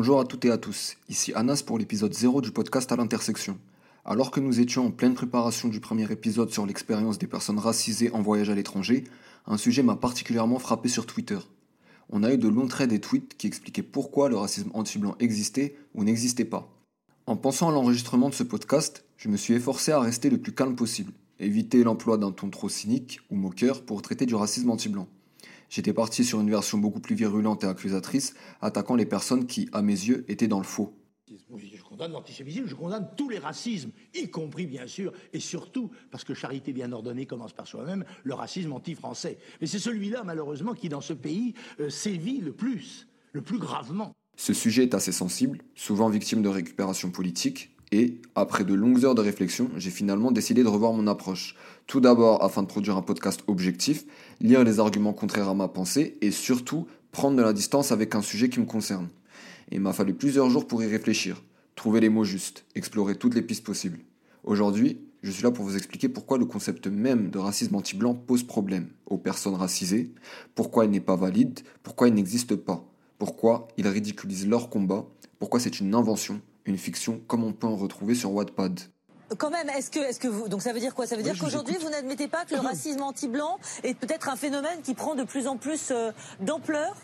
Bonjour à toutes et à tous, ici Anas pour l'épisode 0 du podcast à l'intersection. Alors que nous étions en pleine préparation du premier épisode sur l'expérience des personnes racisées en voyage à l'étranger, un sujet m'a particulièrement frappé sur Twitter. On a eu de longs traits des tweets qui expliquaient pourquoi le racisme anti-blanc existait ou n'existait pas. En pensant à l'enregistrement de ce podcast, je me suis efforcé à rester le plus calme possible, éviter l'emploi d'un ton trop cynique ou moqueur pour traiter du racisme anti-blanc. J'étais parti sur une version beaucoup plus virulente et accusatrice, attaquant les personnes qui, à mes yeux, étaient dans le faux. Je condamne l'antisémitisme, je condamne tous les racismes, y compris bien sûr, et surtout, parce que charité bien ordonnée commence par soi-même, le racisme anti-français. Mais c'est celui-là, malheureusement, qui dans ce pays euh, sévit le plus, le plus gravement. Ce sujet est assez sensible, souvent victime de récupération politique, et, après de longues heures de réflexion, j'ai finalement décidé de revoir mon approche. Tout d'abord afin de produire un podcast objectif, lire les arguments contraires à ma pensée, et surtout prendre de la distance avec un sujet qui me concerne. Et il m'a fallu plusieurs jours pour y réfléchir, trouver les mots justes, explorer toutes les pistes possibles. Aujourd'hui, je suis là pour vous expliquer pourquoi le concept même de racisme anti-blanc pose problème aux personnes racisées, pourquoi il n'est pas valide, pourquoi il n'existe pas, pourquoi il ridiculise leur combat, pourquoi c'est une invention une fiction comme on peut en retrouver sur Wattpad. Quand même, est-ce que, est-ce que vous, donc ça veut dire quoi? Ça veut dire qu'aujourd'hui vous n'admettez pas que le racisme anti-blanc est peut-être un phénomène qui prend de plus en plus euh, d'ampleur?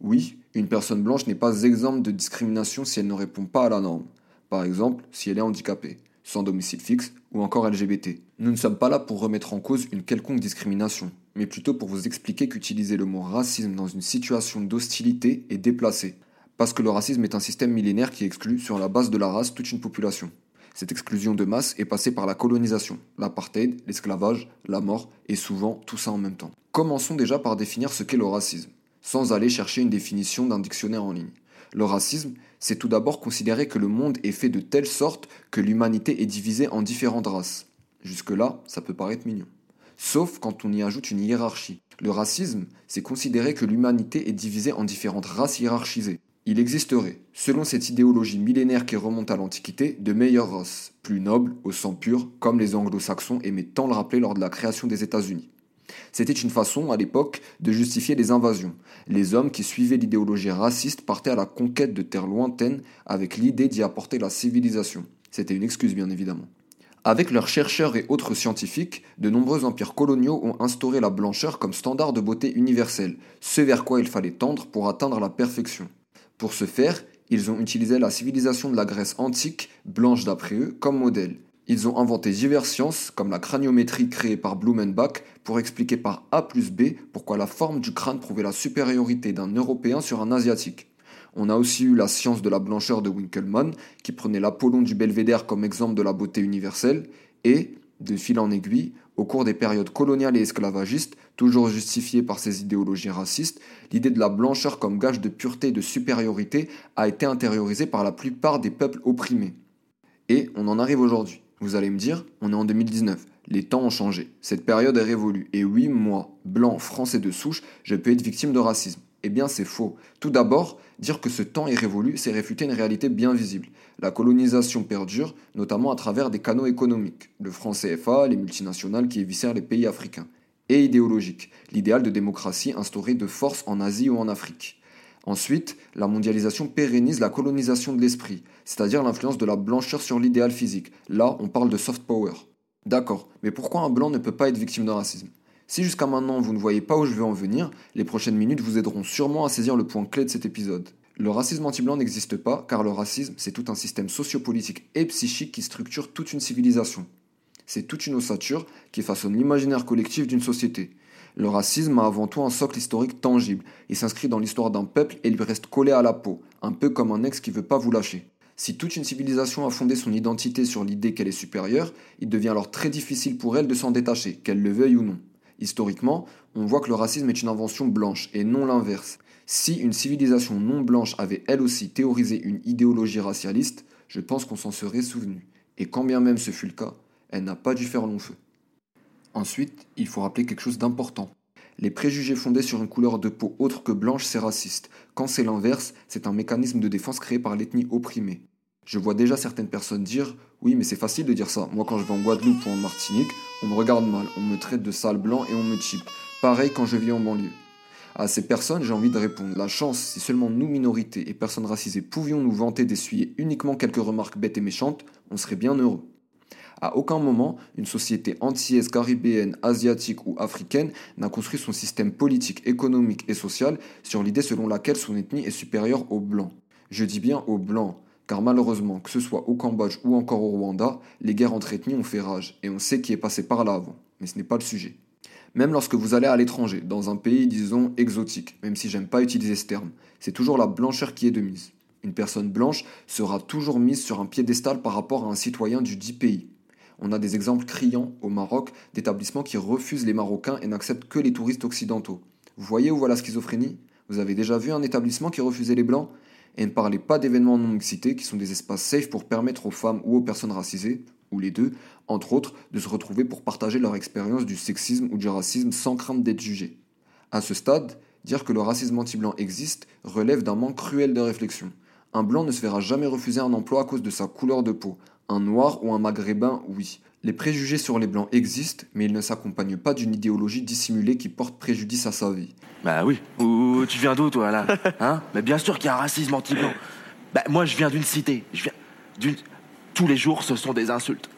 Oui, une personne blanche n'est pas exempte de discrimination si elle ne répond pas à la norme. Par exemple, si elle est handicapée, sans domicile fixe ou encore LGBT. Nous ne sommes pas là pour remettre en cause une quelconque discrimination, mais plutôt pour vous expliquer qu'utiliser le mot racisme dans une situation d'hostilité est déplacé parce que le racisme est un système millénaire qui exclut, sur la base de la race, toute une population. Cette exclusion de masse est passée par la colonisation, l'apartheid, l'esclavage, la mort, et souvent tout ça en même temps. Commençons déjà par définir ce qu'est le racisme, sans aller chercher une définition d'un dictionnaire en ligne. Le racisme, c'est tout d'abord considérer que le monde est fait de telle sorte que l'humanité est divisée en différentes races. Jusque-là, ça peut paraître mignon. Sauf quand on y ajoute une hiérarchie. Le racisme, c'est considérer que l'humanité est divisée en différentes races hiérarchisées. Il existerait, selon cette idéologie millénaire qui remonte à l'Antiquité, de meilleures races, plus nobles, au sang pur, comme les anglo-saxons aimaient tant le rappeler lors de la création des États-Unis. C'était une façon, à l'époque, de justifier les invasions. Les hommes qui suivaient l'idéologie raciste partaient à la conquête de terres lointaines avec l'idée d'y apporter la civilisation. C'était une excuse, bien évidemment. Avec leurs chercheurs et autres scientifiques, de nombreux empires coloniaux ont instauré la blancheur comme standard de beauté universel, ce vers quoi il fallait tendre pour atteindre la perfection. Pour ce faire, ils ont utilisé la civilisation de la Grèce antique, blanche d'après eux, comme modèle. Ils ont inventé diverses sciences, comme la craniométrie créée par Blumenbach, pour expliquer par A plus B pourquoi la forme du crâne prouvait la supériorité d'un Européen sur un Asiatique. On a aussi eu la science de la blancheur de Winkelmann, qui prenait l'Apollon du Belvédère comme exemple de la beauté universelle, et, de fil en aiguille, au cours des périodes coloniales et esclavagistes, toujours justifiées par ces idéologies racistes, l'idée de la blancheur comme gage de pureté et de supériorité a été intériorisée par la plupart des peuples opprimés. Et on en arrive aujourd'hui. Vous allez me dire, on est en 2019. Les temps ont changé. Cette période est révolue. Et oui, moi, blanc, français de souche, je peux être victime de racisme. Eh bien, c'est faux. Tout d'abord, dire que ce temps est révolu, c'est réfuter une réalité bien visible. La colonisation perdure, notamment à travers des canaux économiques, le franc CFA, les multinationales qui éviscèrent les pays africains, et idéologique, l'idéal de démocratie instauré de force en Asie ou en Afrique. Ensuite, la mondialisation pérennise la colonisation de l'esprit, c'est-à-dire l'influence de la blancheur sur l'idéal physique. Là, on parle de soft power. D'accord, mais pourquoi un blanc ne peut pas être victime de racisme? Si jusqu'à maintenant vous ne voyez pas où je vais en venir, les prochaines minutes vous aideront sûrement à saisir le point clé de cet épisode. Le racisme anti-blanc n'existe pas car le racisme c'est tout un système sociopolitique et psychique qui structure toute une civilisation. C'est toute une ossature qui façonne l'imaginaire collectif d'une société. Le racisme a avant tout un socle historique tangible. Il s'inscrit dans l'histoire d'un peuple et lui reste collé à la peau, un peu comme un ex qui veut pas vous lâcher. Si toute une civilisation a fondé son identité sur l'idée qu'elle est supérieure, il devient alors très difficile pour elle de s'en détacher, qu'elle le veuille ou non. Historiquement, on voit que le racisme est une invention blanche et non l'inverse. Si une civilisation non blanche avait elle aussi théorisé une idéologie racialiste, je pense qu'on s'en serait souvenu. Et quand bien même ce fut le cas, elle n'a pas dû faire long feu. Ensuite, il faut rappeler quelque chose d'important. Les préjugés fondés sur une couleur de peau autre que blanche, c'est raciste. Quand c'est l'inverse, c'est un mécanisme de défense créé par l'ethnie opprimée. Je vois déjà certaines personnes dire Oui, mais c'est facile de dire ça. Moi, quand je vais en Guadeloupe ou en Martinique, on me regarde mal, on me traite de sale blanc et on me chip. Pareil quand je vis en banlieue. À ces personnes, j'ai envie de répondre la chance, si seulement nous, minorités et personnes racisées, pouvions nous vanter d'essuyer uniquement quelques remarques bêtes et méchantes, on serait bien heureux. À aucun moment, une société antillaise, caribéenne, asiatique ou africaine n'a construit son système politique, économique et social sur l'idée selon laquelle son ethnie est supérieure aux blancs. Je dis bien aux blancs, car malheureusement, que ce soit au Cambodge ou encore au Rwanda, les guerres entre ethnies ont fait rage, et on sait qui est passé par là avant, mais ce n'est pas le sujet. Même lorsque vous allez à l'étranger, dans un pays, disons, exotique, même si j'aime pas utiliser ce terme, c'est toujours la blancheur qui est de mise. Une personne blanche sera toujours mise sur un piédestal par rapport à un citoyen du dit pays. On a des exemples criants au Maroc d'établissements qui refusent les Marocains et n'acceptent que les touristes occidentaux. Vous voyez où va la schizophrénie? Vous avez déjà vu un établissement qui refusait les blancs? Et ne parlez pas d'événements non excités qui sont des espaces safe pour permettre aux femmes ou aux personnes racisées, ou les deux, entre autres, de se retrouver pour partager leur expérience du sexisme ou du racisme sans crainte d'être jugés. À ce stade, dire que le racisme anti-blanc existe relève d'un manque cruel de réflexion. Un blanc ne se verra jamais refuser un emploi à cause de sa couleur de peau, un noir ou un maghrébin, oui. Les préjugés sur les blancs existent, mais ils ne s'accompagnent pas d'une idéologie dissimulée qui porte préjudice à sa vie. Bah oui. Ou tu viens d'où toi là Hein Mais bien sûr qu'il y a un racisme anti-blanc. Bah moi je viens d'une cité. Je viens d'une. Tous les jours ce sont des insultes.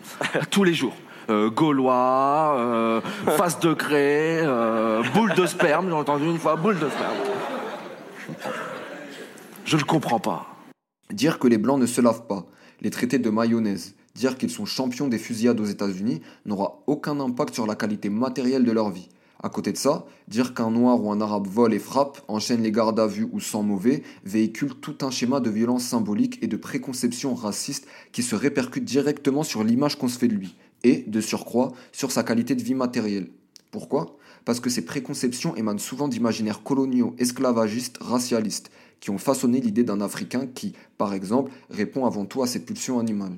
Tous les jours. Euh, Gaulois, euh, face de craie, euh, boule de sperme, j'ai entendu une fois, boule de sperme. Je ne comprends pas. Dire que les blancs ne se lavent pas, les traiter de mayonnaise, dire qu'ils sont champions des fusillades aux États-Unis n'aura aucun impact sur la qualité matérielle de leur vie. À côté de ça, dire qu'un noir ou un arabe vole et frappe, enchaîne les gardes à vue ou sent mauvais, véhicule tout un schéma de violence symbolique et de préconception raciste qui se répercute directement sur l'image qu'on se fait de lui, et, de surcroît, sur sa qualité de vie matérielle. Pourquoi? Parce que ces préconceptions émanent souvent d'imaginaires coloniaux, esclavagistes, racialistes, qui ont façonné l'idée d'un Africain qui, par exemple, répond avant tout à ses pulsions animales.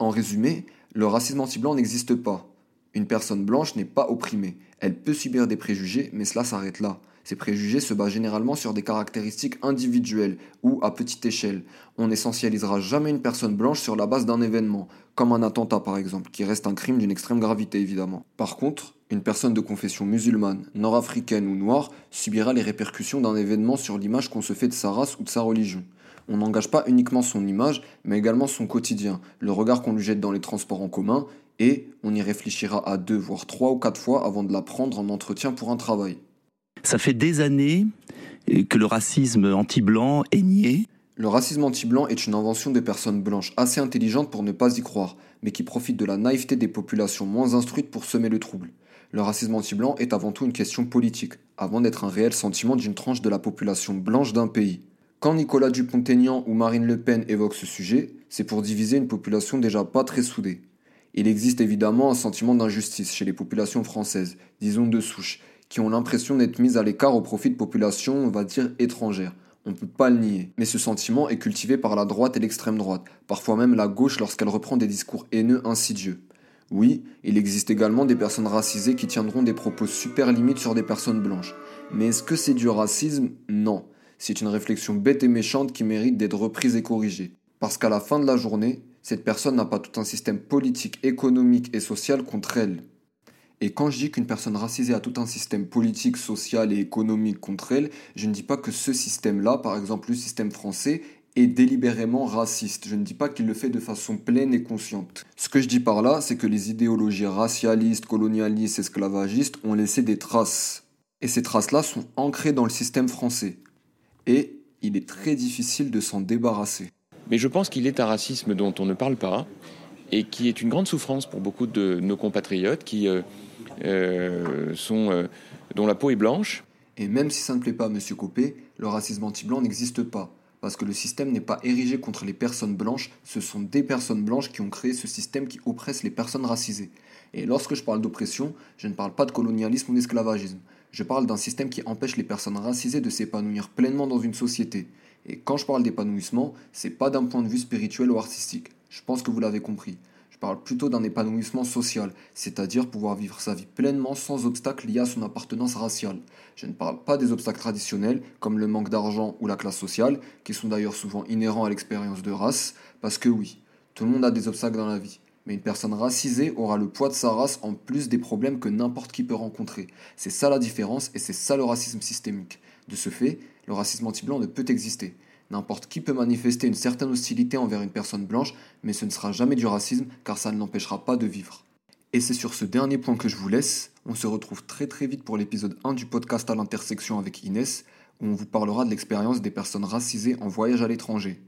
En résumé, le racisme anti-blanc n'existe pas. Une personne blanche n'est pas opprimée. Elle peut subir des préjugés, mais cela s'arrête là. Ces préjugés se basent généralement sur des caractéristiques individuelles ou à petite échelle. On n'essentialisera jamais une personne blanche sur la base d'un événement, comme un attentat par exemple, qui reste un crime d'une extrême gravité évidemment. Par contre, une personne de confession musulmane, nord-africaine ou noire subira les répercussions d'un événement sur l'image qu'on se fait de sa race ou de sa religion. On n'engage pas uniquement son image, mais également son quotidien, le regard qu'on lui jette dans les transports en commun, et on y réfléchira à deux, voire trois ou quatre fois avant de la prendre en entretien pour un travail. Ça fait des années que le racisme anti-blanc est nié. Le racisme anti-blanc est une invention des personnes blanches assez intelligentes pour ne pas y croire, mais qui profitent de la naïveté des populations moins instruites pour semer le trouble le racisme anti-blanc est avant tout une question politique, avant d'être un réel sentiment d'une tranche de la population blanche d'un pays. Quand Nicolas Dupont-Aignan ou Marine Le Pen évoquent ce sujet, c'est pour diviser une population déjà pas très soudée. Il existe évidemment un sentiment d'injustice chez les populations françaises, disons de souche, qui ont l'impression d'être mises à l'écart au profit de populations, on va dire, étrangères. On ne peut pas le nier. Mais ce sentiment est cultivé par la droite et l'extrême droite, parfois même la gauche lorsqu'elle reprend des discours haineux insidieux. Oui, il existe également des personnes racisées qui tiendront des propos super limites sur des personnes blanches. Mais est-ce que c'est du racisme? Non. C'est une réflexion bête et méchante qui mérite d'être reprise et corrigée. Parce qu'à la fin de la journée, cette personne n'a pas tout un système politique, économique et social contre elle. Et quand je dis qu'une personne racisée a tout un système politique, social et économique contre elle, je ne dis pas que ce système-là, par exemple le système français, est délibérément raciste. Je ne dis pas qu'il le fait de façon pleine et consciente. Ce que je dis par là, c'est que les idéologies racialistes, colonialistes, esclavagistes ont laissé des traces. Et ces traces-là sont ancrées dans le système français. Et il est très difficile de s'en débarrasser. Mais je pense qu'il est un racisme dont on ne parle pas et qui est une grande souffrance pour beaucoup de nos compatriotes qui euh, euh, sont, euh, dont la peau est blanche. Et même si ça ne plaît pas à M. Copé, le racisme anti-blanc n'existe pas parce que le système n'est pas érigé contre les personnes blanches, ce sont des personnes blanches qui ont créé ce système qui oppresse les personnes racisées. Et lorsque je parle d'oppression, je ne parle pas de colonialisme ou d'esclavagisme. Je parle d'un système qui empêche les personnes racisées de s'épanouir pleinement dans une société. Et quand je parle d'épanouissement, c'est pas d'un point de vue spirituel ou artistique. Je pense que vous l'avez compris. Je parle plutôt d'un épanouissement social, c'est-à-dire pouvoir vivre sa vie pleinement sans obstacles liés à son appartenance raciale. Je ne parle pas des obstacles traditionnels, comme le manque d'argent ou la classe sociale, qui sont d'ailleurs souvent inhérents à l'expérience de race, parce que oui, tout le monde a des obstacles dans la vie, Mais une personne racisée aura le poids de sa race en plus des problèmes que n'importe qui peut rencontrer. C'est ça la différence et c'est ça le racisme systémique. De ce fait, le racisme anti-blanc ne peut exister. N'importe qui peut manifester une certaine hostilité envers une personne blanche, mais ce ne sera jamais du racisme car ça ne l'empêchera pas de vivre. Et c'est sur ce dernier point que je vous laisse. On se retrouve très très vite pour l'épisode 1 du podcast à l'intersection avec Inès, où on vous parlera de l'expérience des personnes racisées en voyage à l'étranger.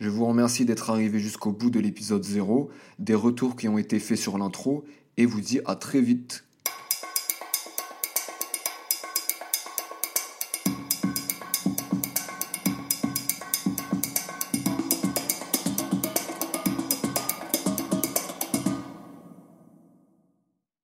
Je vous remercie d'être arrivé jusqu'au bout de l'épisode 0, des retours qui ont été faits sur l'intro, et vous dis à très vite.